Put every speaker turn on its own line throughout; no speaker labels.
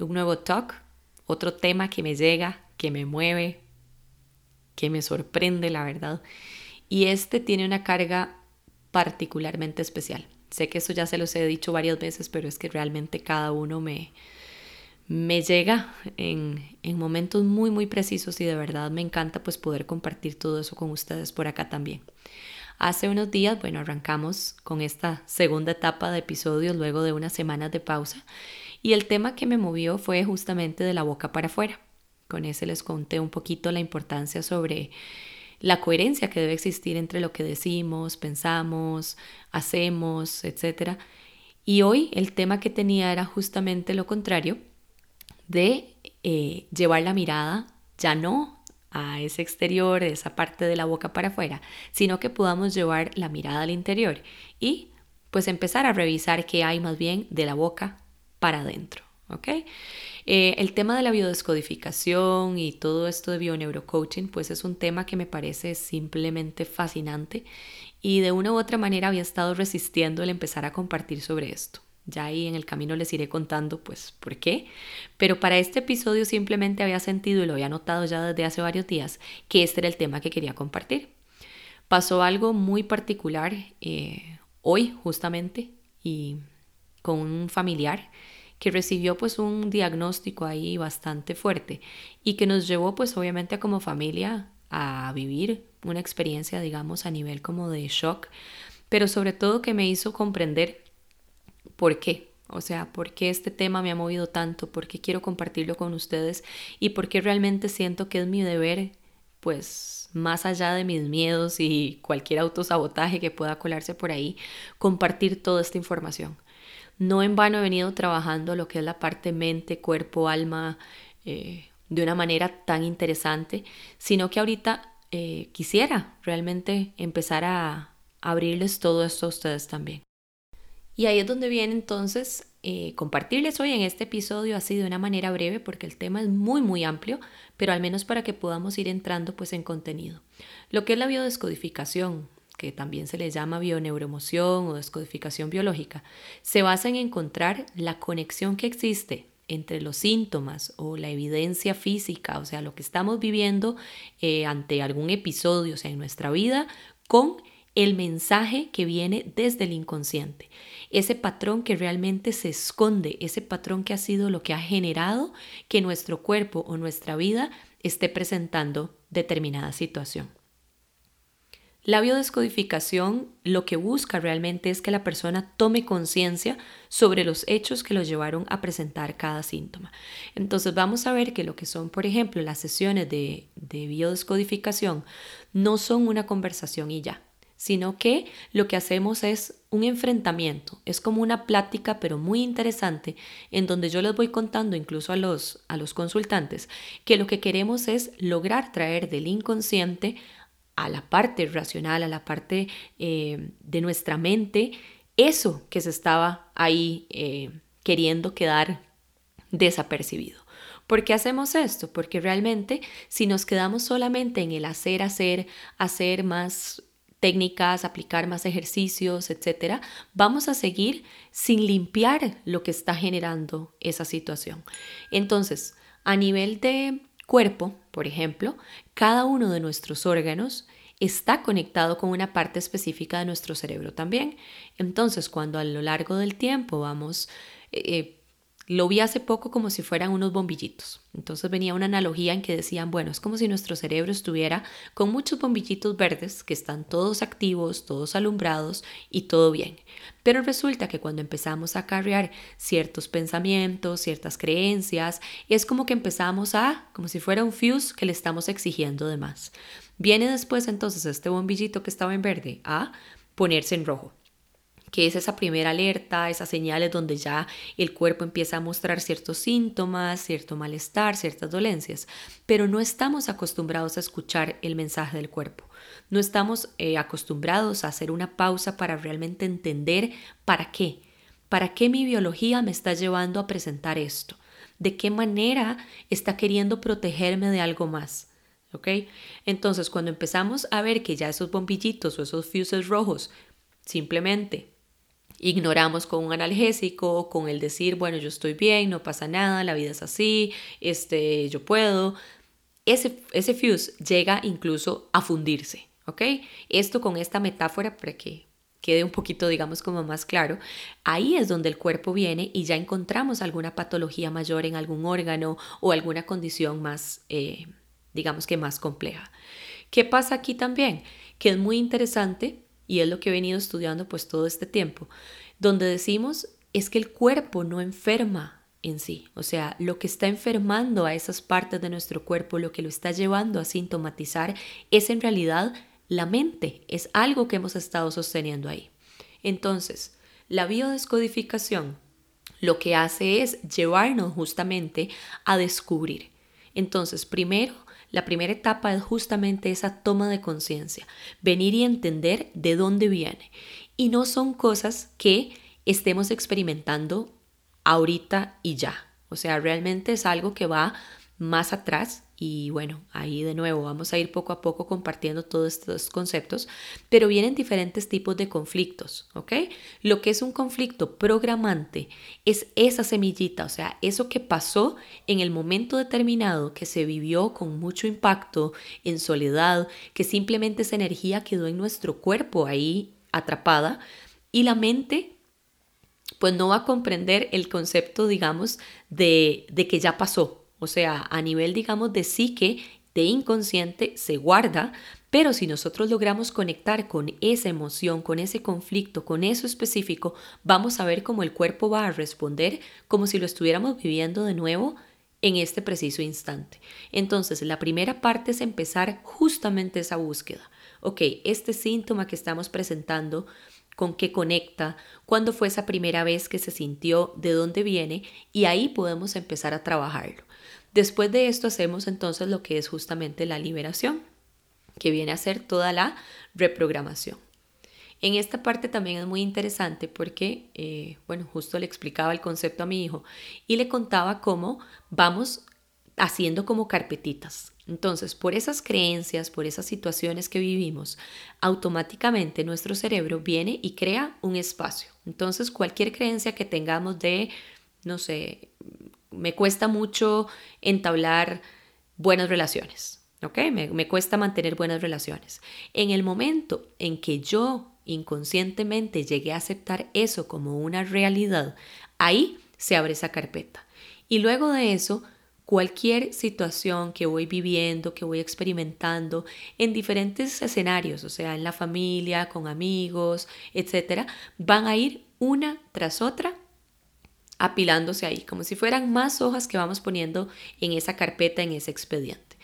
un nuevo talk, otro tema que me llega, que me mueve, que me sorprende, la verdad. Y este tiene una carga particularmente especial. Sé que eso ya se los he dicho varias veces, pero es que realmente cada uno me, me llega en, en, momentos muy, muy precisos y de verdad me encanta pues poder compartir todo eso con ustedes por acá también. Hace unos días, bueno, arrancamos con esta segunda etapa de episodios luego de unas semanas de pausa y el tema que me movió fue justamente de la boca para afuera. Con ese les conté un poquito la importancia sobre la coherencia que debe existir entre lo que decimos, pensamos, hacemos, etc. Y hoy el tema que tenía era justamente lo contrario, de eh, llevar la mirada ya no a ese exterior, esa parte de la boca para afuera, sino que podamos llevar la mirada al interior y pues empezar a revisar qué hay más bien de la boca para adentro. ¿ok? Eh, el tema de la biodescodificación y todo esto de bioneurocoaching, pues es un tema que me parece simplemente fascinante y de una u otra manera había estado resistiendo el empezar a compartir sobre esto. Ya ahí en el camino les iré contando pues por qué, pero para este episodio simplemente había sentido y lo había notado ya desde hace varios días que este era el tema que quería compartir. Pasó algo muy particular eh, hoy justamente y con un familiar que recibió pues un diagnóstico ahí bastante fuerte y que nos llevó pues obviamente como familia a vivir una experiencia digamos a nivel como de shock, pero sobre todo que me hizo comprender por qué, o sea, por qué este tema me ha movido tanto, por qué quiero compartirlo con ustedes y por qué realmente siento que es mi deber, pues más allá de mis miedos y cualquier autosabotaje que pueda colarse por ahí, compartir toda esta información. No en vano he venido trabajando lo que es la parte mente, cuerpo, alma, eh, de una manera tan interesante, sino que ahorita eh, quisiera realmente empezar a abrirles todo esto a ustedes también. Y ahí es donde viene entonces eh, compartirles hoy en este episodio así de una manera breve porque el tema es muy muy amplio, pero al menos para que podamos ir entrando pues en contenido. Lo que es la biodescodificación, que también se le llama bioneuroemoción o descodificación biológica, se basa en encontrar la conexión que existe entre los síntomas o la evidencia física, o sea, lo que estamos viviendo eh, ante algún episodio, o sea, en nuestra vida, con el mensaje que viene desde el inconsciente, ese patrón que realmente se esconde, ese patrón que ha sido lo que ha generado que nuestro cuerpo o nuestra vida esté presentando determinada situación. La biodescodificación lo que busca realmente es que la persona tome conciencia sobre los hechos que lo llevaron a presentar cada síntoma. Entonces vamos a ver que lo que son, por ejemplo, las sesiones de, de biodescodificación no son una conversación y ya, sino que lo que hacemos es un enfrentamiento, es como una plática pero muy interesante en donde yo les voy contando incluso a los, a los consultantes que lo que queremos es lograr traer del inconsciente a la parte racional, a la parte eh, de nuestra mente, eso que se estaba ahí eh, queriendo quedar desapercibido. ¿Por qué hacemos esto? Porque realmente si nos quedamos solamente en el hacer, hacer, hacer más técnicas, aplicar más ejercicios, etcétera, vamos a seguir sin limpiar lo que está generando esa situación. Entonces, a nivel de cuerpo, por ejemplo, cada uno de nuestros órganos está conectado con una parte específica de nuestro cerebro también. Entonces, cuando a lo largo del tiempo vamos, eh, lo vi hace poco como si fueran unos bombillitos. Entonces venía una analogía en que decían, bueno, es como si nuestro cerebro estuviera con muchos bombillitos verdes que están todos activos, todos alumbrados y todo bien. Pero resulta que cuando empezamos a carrear ciertos pensamientos, ciertas creencias, es como que empezamos a, como si fuera un fuse que le estamos exigiendo de más. Viene después entonces este bombillito que estaba en verde a ponerse en rojo. Que es esa primera alerta, esas señales donde ya el cuerpo empieza a mostrar ciertos síntomas, cierto malestar, ciertas dolencias, pero no estamos acostumbrados a escuchar el mensaje del cuerpo. No estamos eh, acostumbrados a hacer una pausa para realmente entender para qué, para qué mi biología me está llevando a presentar esto, de qué manera está queriendo protegerme de algo más. ¿Ok? Entonces, cuando empezamos a ver que ya esos bombillitos o esos fuses rojos simplemente ignoramos con un analgésico, con el decir, bueno, yo estoy bien, no pasa nada, la vida es así, este, yo puedo. Ese, ese fuse llega incluso a fundirse, ¿ok? Esto con esta metáfora para que quede un poquito, digamos, como más claro, ahí es donde el cuerpo viene y ya encontramos alguna patología mayor en algún órgano o alguna condición más, eh, digamos que más compleja. ¿Qué pasa aquí también? Que es muy interesante y es lo que he venido estudiando pues todo este tiempo, donde decimos es que el cuerpo no enferma en sí, o sea, lo que está enfermando a esas partes de nuestro cuerpo, lo que lo está llevando a sintomatizar, es en realidad la mente, es algo que hemos estado sosteniendo ahí. Entonces, la biodescodificación lo que hace es llevarnos justamente a descubrir. Entonces, primero, la primera etapa es justamente esa toma de conciencia, venir y entender de dónde viene. Y no son cosas que estemos experimentando ahorita y ya. O sea, realmente es algo que va más atrás y bueno, ahí de nuevo vamos a ir poco a poco compartiendo todos estos conceptos, pero vienen diferentes tipos de conflictos, ¿ok? Lo que es un conflicto programante es esa semillita, o sea, eso que pasó en el momento determinado, que se vivió con mucho impacto, en soledad, que simplemente esa energía quedó en nuestro cuerpo ahí atrapada y la mente pues no va a comprender el concepto, digamos, de, de que ya pasó, o sea, a nivel, digamos, de psique, de inconsciente, se guarda, pero si nosotros logramos conectar con esa emoción, con ese conflicto, con eso específico, vamos a ver cómo el cuerpo va a responder como si lo estuviéramos viviendo de nuevo en este preciso instante. Entonces, la primera parte es empezar justamente esa búsqueda. Ok, este síntoma que estamos presentando, con qué conecta, cuándo fue esa primera vez que se sintió, de dónde viene, y ahí podemos empezar a trabajarlo. Después de esto hacemos entonces lo que es justamente la liberación, que viene a ser toda la reprogramación. En esta parte también es muy interesante porque, eh, bueno, justo le explicaba el concepto a mi hijo y le contaba cómo vamos haciendo como carpetitas. Entonces, por esas creencias, por esas situaciones que vivimos, automáticamente nuestro cerebro viene y crea un espacio. Entonces, cualquier creencia que tengamos de, no sé, me cuesta mucho entablar buenas relaciones, ¿ok? Me, me, cuesta mantener buenas relaciones. En el momento en que yo inconscientemente llegué a aceptar eso como una realidad, ahí se abre esa carpeta. Y luego de eso, cualquier situación que voy viviendo, que voy experimentando en diferentes escenarios, o sea, en la familia, con amigos, etcétera, van a ir una tras otra apilándose ahí, como si fueran más hojas que vamos poniendo en esa carpeta, en ese expediente.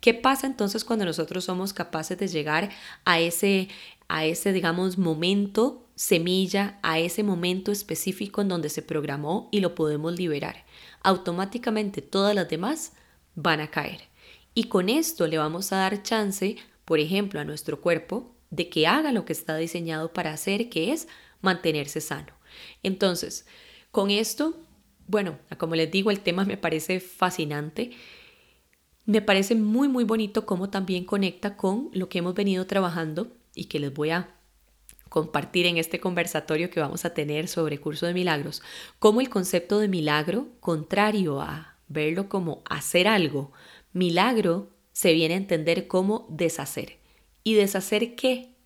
¿Qué pasa entonces cuando nosotros somos capaces de llegar a ese, a ese, digamos, momento semilla, a ese momento específico en donde se programó y lo podemos liberar? Automáticamente todas las demás van a caer. Y con esto le vamos a dar chance, por ejemplo, a nuestro cuerpo de que haga lo que está diseñado para hacer, que es mantenerse sano. Entonces, con esto, bueno, como les digo, el tema me parece fascinante. Me parece muy, muy bonito cómo también conecta con lo que hemos venido trabajando y que les voy a compartir en este conversatorio que vamos a tener sobre curso de milagros, cómo el concepto de milagro, contrario a verlo como hacer algo, milagro se viene a entender como deshacer. ¿Y deshacer qué?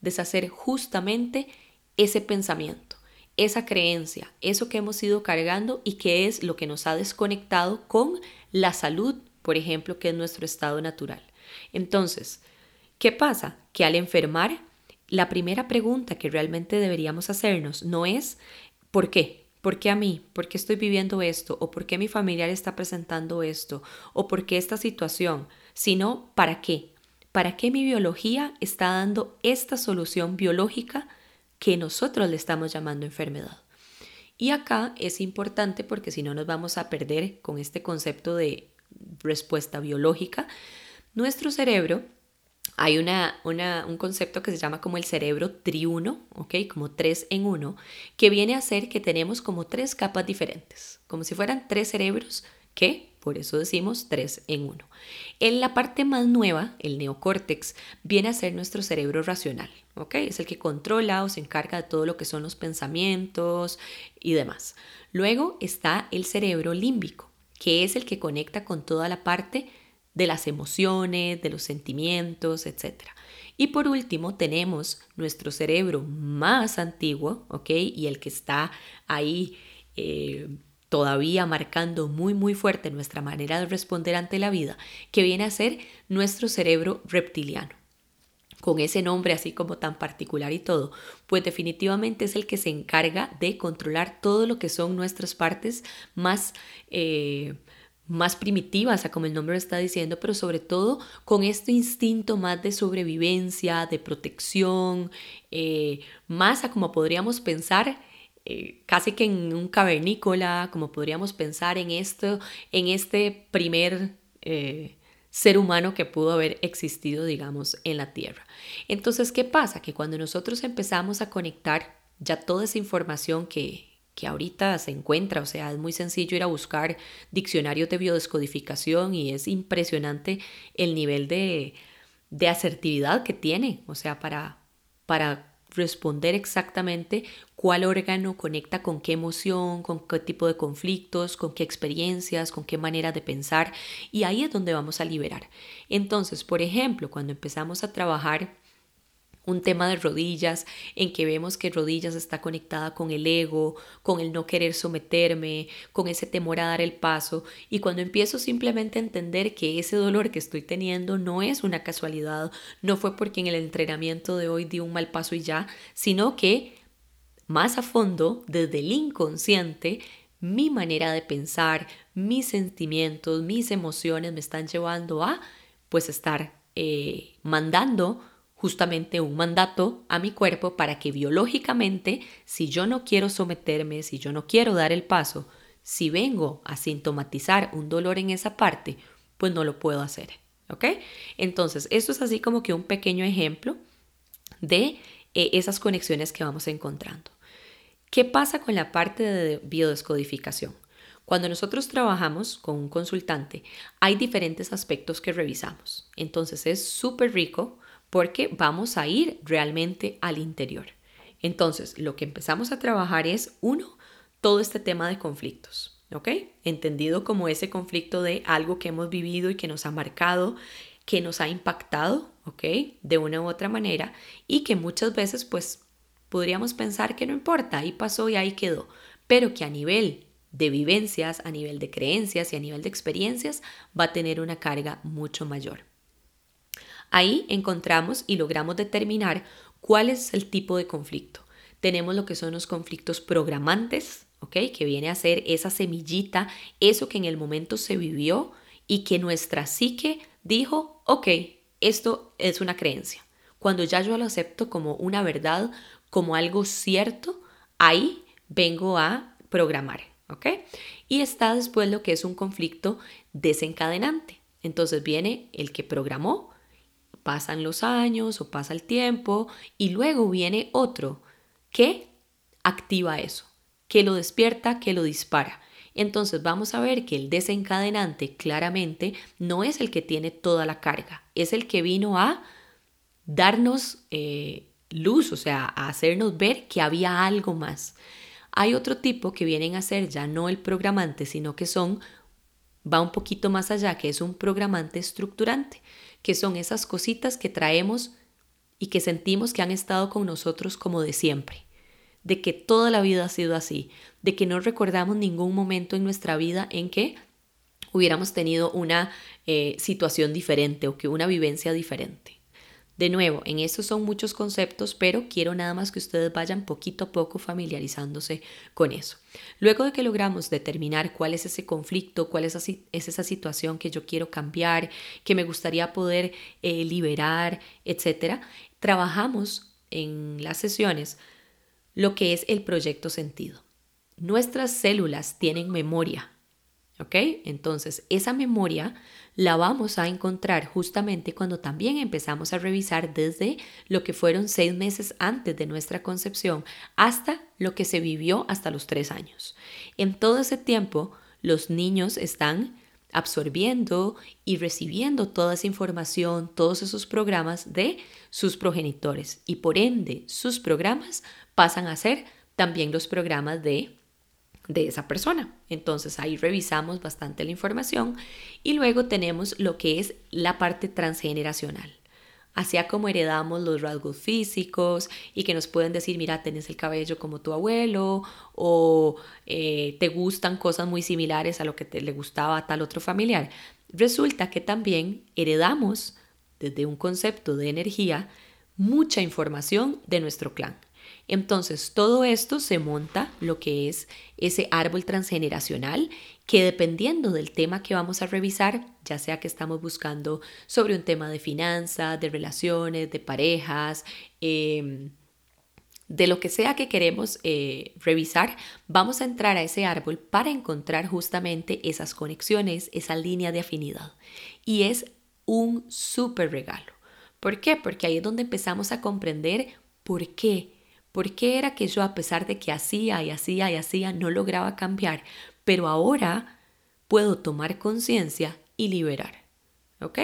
Deshacer justamente ese pensamiento esa creencia, eso que hemos ido cargando y que es lo que nos ha desconectado con la salud, por ejemplo, que es nuestro estado natural. Entonces, ¿qué pasa? Que al enfermar, la primera pregunta que realmente deberíamos hacernos no es ¿por qué? ¿Por qué a mí? ¿Por qué estoy viviendo esto? ¿O por qué mi familiar está presentando esto? ¿O por qué esta situación? Sino ¿para qué? ¿Para qué mi biología está dando esta solución biológica que nosotros le estamos llamando enfermedad. Y acá es importante porque si no nos vamos a perder con este concepto de respuesta biológica. Nuestro cerebro, hay una, un concepto que se llama como el cerebro triuno, ¿ok? Como tres en uno, que viene a ser que tenemos como tres capas diferentes, como si fueran tres cerebros que, por eso decimos tres en uno. En la parte más nueva, el neocórtex, viene a ser nuestro cerebro racional, ¿ok? Es el que controla o se encarga de todo lo que son los pensamientos y demás. Luego está el cerebro límbico, que es el que conecta con toda la parte de las emociones, de los sentimientos, etc. Y por último tenemos nuestro cerebro más antiguo, ¿ok? Y el que está ahí eh, todavía marcando muy muy fuerte nuestra manera de responder ante la vida, que viene a ser nuestro cerebro reptiliano. Con ese nombre así como tan particular y todo, pues definitivamente es el que se encarga de controlar todo lo que son nuestras partes más... Eh, más primitivas, como el nombre lo está diciendo, pero sobre todo con este instinto más de sobrevivencia, de protección, eh, más a como podríamos pensar eh, casi que en un cavernícola, como podríamos pensar en esto, en este primer eh, ser humano que pudo haber existido, digamos, en la Tierra. Entonces, ¿qué pasa? Que cuando nosotros empezamos a conectar ya toda esa información que, que ahorita se encuentra, o sea, es muy sencillo ir a buscar diccionarios de biodescodificación y es impresionante el nivel de, de asertividad que tiene, o sea, para, para responder exactamente cuál órgano conecta con qué emoción, con qué tipo de conflictos, con qué experiencias, con qué manera de pensar y ahí es donde vamos a liberar. Entonces, por ejemplo, cuando empezamos a trabajar un tema de rodillas, en que vemos que rodillas está conectada con el ego, con el no querer someterme, con ese temor a dar el paso, y cuando empiezo simplemente a entender que ese dolor que estoy teniendo no es una casualidad, no fue porque en el entrenamiento de hoy di un mal paso y ya, sino que más a fondo, desde el inconsciente, mi manera de pensar, mis sentimientos, mis emociones me están llevando a pues estar eh, mandando justamente un mandato a mi cuerpo para que biológicamente, si yo no quiero someterme, si yo no quiero dar el paso, si vengo a sintomatizar un dolor en esa parte, pues no lo puedo hacer. ¿Ok? Entonces, esto es así como que un pequeño ejemplo de eh, esas conexiones que vamos encontrando. ¿Qué pasa con la parte de biodescodificación? Cuando nosotros trabajamos con un consultante, hay diferentes aspectos que revisamos. Entonces es súper rico porque vamos a ir realmente al interior. Entonces, lo que empezamos a trabajar es, uno, todo este tema de conflictos, ¿ok? Entendido como ese conflicto de algo que hemos vivido y que nos ha marcado, que nos ha impactado, ¿ok? De una u otra manera y que muchas veces, pues, podríamos pensar que no importa, ahí pasó y ahí quedó, pero que a nivel de vivencias, a nivel de creencias y a nivel de experiencias va a tener una carga mucho mayor. Ahí encontramos y logramos determinar cuál es el tipo de conflicto. Tenemos lo que son los conflictos programantes, ¿ok? Que viene a ser esa semillita, eso que en el momento se vivió y que nuestra psique dijo, ok, esto es una creencia. Cuando ya yo lo acepto como una verdad, como algo cierto, ahí vengo a programar, ¿ok? Y está después lo que es un conflicto desencadenante. Entonces viene el que programó, pasan los años o pasa el tiempo y luego viene otro que activa eso, que lo despierta, que lo dispara. Entonces vamos a ver que el desencadenante claramente no es el que tiene toda la carga, es el que vino a darnos eh, luz, o sea, a hacernos ver que había algo más. Hay otro tipo que vienen a ser ya no el programante, sino que son, va un poquito más allá, que es un programante estructurante que son esas cositas que traemos y que sentimos que han estado con nosotros como de siempre, de que toda la vida ha sido así, de que no recordamos ningún momento en nuestra vida en que hubiéramos tenido una eh, situación diferente o que una vivencia diferente. De nuevo, en estos son muchos conceptos, pero quiero nada más que ustedes vayan poquito a poco familiarizándose con eso. Luego de que logramos determinar cuál es ese conflicto, cuál es, esa situación que yo quiero cambiar, que me gustaría poder eh, liberar, etcétera, trabajamos en las sesiones lo que es el proyecto sentido. Nuestras células tienen memoria, ¿ok? Entonces, esa memoria la vamos a encontrar justamente cuando también empezamos a revisar desde lo que fueron seis meses antes de nuestra concepción hasta lo que se vivió hasta los tres años. En todo ese tiempo, los niños están absorbiendo y recibiendo toda esa información, todos esos programas de sus progenitores y por ende sus programas pasan a ser también los programas de de esa persona. Entonces ahí revisamos bastante la información y luego tenemos lo que es la parte transgeneracional. Hacia como heredamos los rasgos físicos y que nos pueden decir, mira, tenés el cabello como tu abuelo o eh, te gustan cosas muy similares a lo que te, le gustaba a tal otro familiar. Resulta que también heredamos desde un concepto de energía mucha información de nuestro clan. Entonces, todo esto se monta lo que es ese árbol transgeneracional que dependiendo del tema que vamos a revisar, ya sea que estamos buscando sobre un tema de finanzas, de relaciones, de parejas, em, de lo que sea que queremos eh, revisar, vamos a entrar a ese árbol para encontrar justamente esas conexiones, esa línea de afinidad. Y es un súper regalo. ¿Por qué? Porque ahí es donde empezamos a comprender por qué ¿Por qué era que yo, a pesar de que hacía y hacía y hacía, no lograba cambiar? Pero ahora puedo tomar conciencia y liberar. ¿Ok?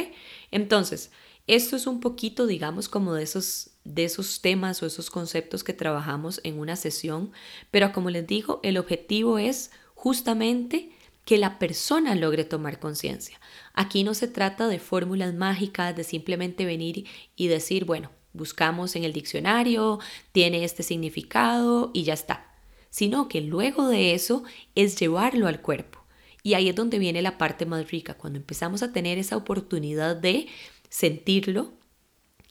Entonces, esto es un poquito, digamos, como de esos, de esos temas o esos conceptos que trabajamos en una sesión, pero como les digo, el objetivo es justamente que la persona logre tomar conciencia. Aquí no se trata de fórmulas mágicas, de simplemente venir y decir, bueno, buscamos en el diccionario, tiene este significado y ya está. Sino que luego de eso es llevarlo al cuerpo. Y ahí es donde viene la parte más rica, cuando empezamos a tener esa oportunidad de sentirlo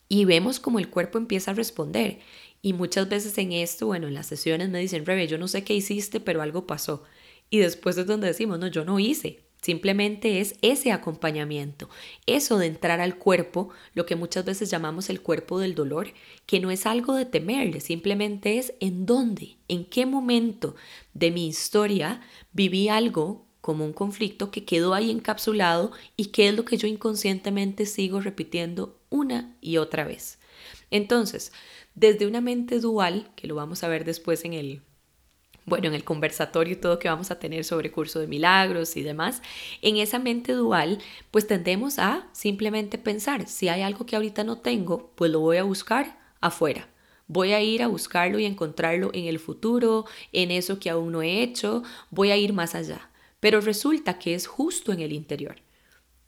y vemos como el cuerpo empieza a responder. Y muchas veces en esto, bueno, en las sesiones me dicen, Rebe, yo no sé qué hiciste, pero algo pasó. Y después es donde decimos, no, yo no hice, Simplemente es ese acompañamiento, eso de entrar al cuerpo, lo que muchas veces llamamos el cuerpo del dolor, que no es algo de temerle, simplemente es en dónde, en qué momento de mi historia viví algo como un conflicto que quedó ahí encapsulado y qué es lo que yo inconscientemente sigo repitiendo una y otra vez. Entonces, desde una mente dual, que lo vamos a ver después en el bueno, en el conversatorio y todo que vamos a tener sobre curso de milagros y demás, en esa mente dual, pues tendemos a simplemente pensar, si hay algo que ahorita no tengo, pues lo voy a buscar afuera. Voy a ir a buscarlo y encontrarlo en el futuro, en eso que aún no he hecho, voy a ir más allá. Pero resulta que es justo en el interior.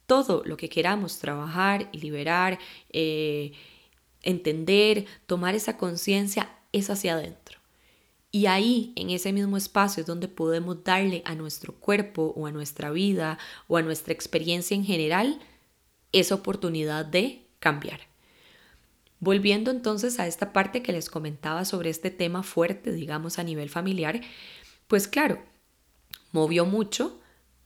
Todo lo que queramos trabajar y liberar, eh, entender, tomar esa conciencia, es hacia adentro. Y ahí, en ese mismo espacio, es donde podemos darle a nuestro cuerpo o a nuestra vida o a nuestra experiencia en general esa oportunidad de cambiar. Volviendo entonces a esta parte que les comentaba sobre este tema fuerte, digamos, a nivel familiar, pues claro, movió mucho,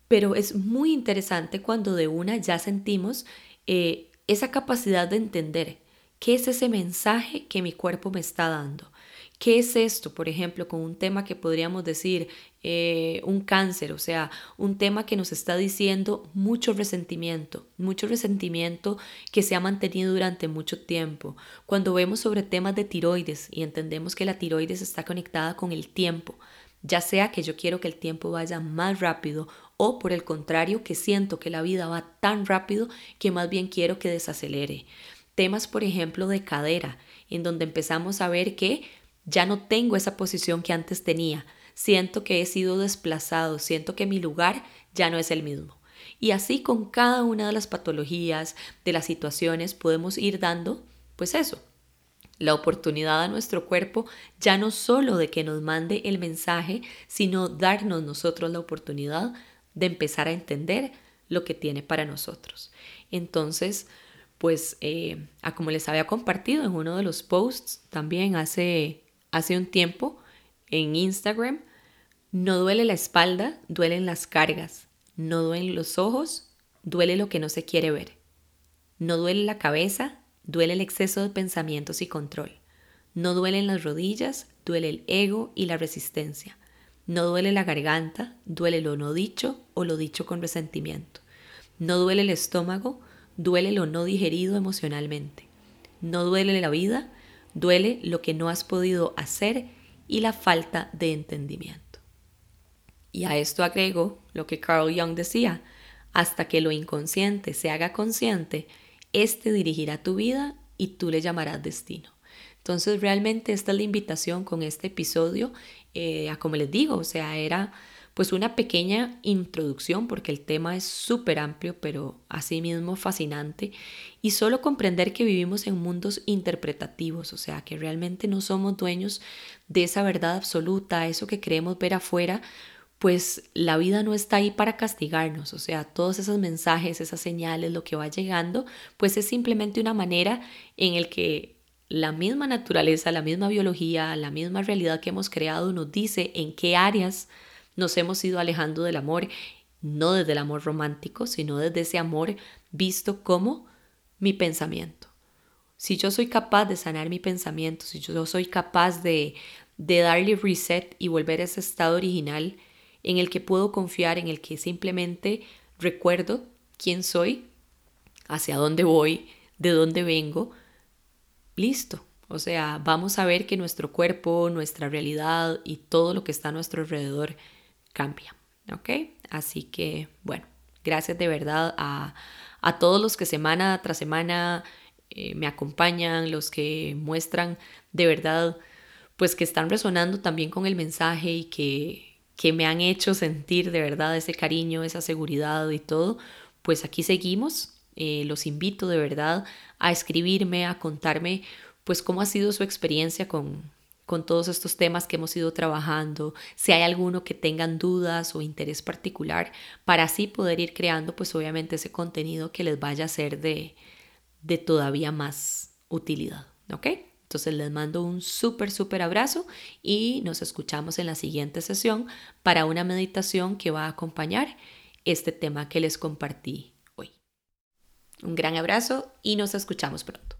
pero es muy interesante cuando de una ya sentimos eh, esa capacidad de entender qué es ese mensaje que mi cuerpo me está dando ¿Qué es esto? Por ejemplo, con un tema que podríamos decir eh, un cáncer, o sea, un tema que nos está diciendo mucho resentimiento, mucho resentimiento que se ha mantenido durante mucho tiempo. Cuando vemos sobre temas de tiroides y entendemos que la tiroides está conectada con el tiempo, ya sea que yo quiero que el tiempo vaya más rápido o por el contrario que siento que la vida va tan rápido que más bien quiero que desacelere. Temas, por ejemplo, de cadera, en donde empezamos a ver que ya no tengo esa posición que antes tenía. Siento que he sido desplazado, siento que mi lugar ya no es el mismo. Y así con cada una de las patologías, de las situaciones, podemos ir dando, pues eso, la oportunidad a nuestro cuerpo ya no solo de que nos mande el mensaje, sino darnos nosotros la oportunidad de empezar a entender lo que tiene para nosotros. Entonces, pues, eh, a como les había compartido en uno de los posts también hace hace un tiempo en Instagram, no duele la espalda, duelen las cargas. No duelen los ojos, duele lo que no se quiere ver. No duele la cabeza, duele el exceso de pensamientos y control. No duelen las rodillas, duele el ego y la resistencia. No duele la garganta, duele lo no dicho o lo dicho con resentimiento. No duele el estómago, duele lo no digerido emocionalmente. No duele la vida, duele lo que no has podido hacer y la falta de entendimiento. Y a esto agrego lo que Carl Jung decía, hasta que lo inconsciente se haga consciente, éste dirigirá tu vida y tú le llamarás destino. Entonces realmente esta es la invitación con este episodio, eh, a como les digo, o sea, era pues una pequeña introducción porque el tema es súper amplio pero asimismo fascinante y solo comprender que vivimos en mundos interpretativos, o sea que realmente no somos dueños de esa verdad absoluta, eso que queremos ver afuera, pues la vida no está ahí para castigarnos, o sea, todos esos mensajes, esas señales, lo que va llegando, pues es simplemente una manera en el que la misma naturaleza, la misma biología, la misma realidad que hemos creado nos dice en qué áreas nos hemos ido alejando del amor, no desde el amor romántico, sino desde ese amor visto como mi pensamiento. Si yo soy capaz de sanar mi pensamiento, si yo soy capaz de, de darle reset y volver a ese estado original, en el que puedo confiar, en el que simplemente recuerdo quién soy, hacia dónde voy, de dónde vengo, listo. O sea, vamos a ver que nuestro cuerpo, nuestra realidad y todo lo que está a nuestro alrededor cambia. ¿Ok? Así que, bueno, gracias de verdad a, todos los que semana tras semana eh, me acompañan, los que muestran de verdad, pues que están resonando también con el mensaje y que que me han hecho sentir de verdad ese cariño, esa seguridad y todo, pues aquí seguimos. Eh, los invito de verdad a escribirme, a contarme pues cómo ha sido su experiencia con, con todos estos temas que hemos ido trabajando, si hay alguno que tengan dudas o interés particular, para así poder ir creando pues obviamente ese contenido que les vaya a ser de, de todavía más utilidad, ¿ok? Entonces les mando un súper, súper abrazo y nos escuchamos en la siguiente sesión para una meditación que va a acompañar este tema que les compartí hoy. Un gran abrazo y nos escuchamos pronto.